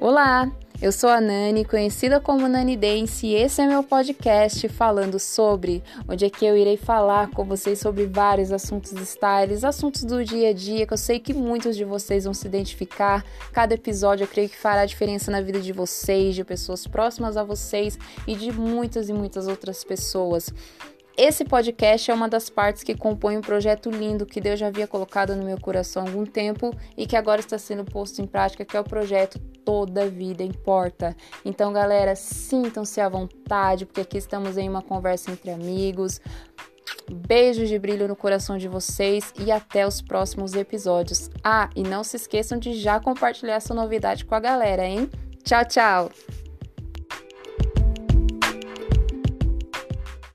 Olá, eu sou a Nani, conhecida como Nani Dance, e esse é meu podcast falando sobre onde é que eu irei falar com vocês sobre vários assuntos styles, assuntos do dia a dia, que eu sei que muitos de vocês vão se identificar. Cada episódio eu creio que fará diferença na vida de vocês, de pessoas próximas a vocês e de muitas e muitas outras pessoas. Esse podcast é uma das partes que compõe um projeto lindo que Deus já havia colocado no meu coração há algum tempo e que agora está sendo posto em prática, que é o projeto Toda Vida Importa. Então, galera, sintam-se à vontade, porque aqui estamos em uma conversa entre amigos. Beijos de brilho no coração de vocês e até os próximos episódios. Ah, e não se esqueçam de já compartilhar essa novidade com a galera, hein? Tchau, tchau!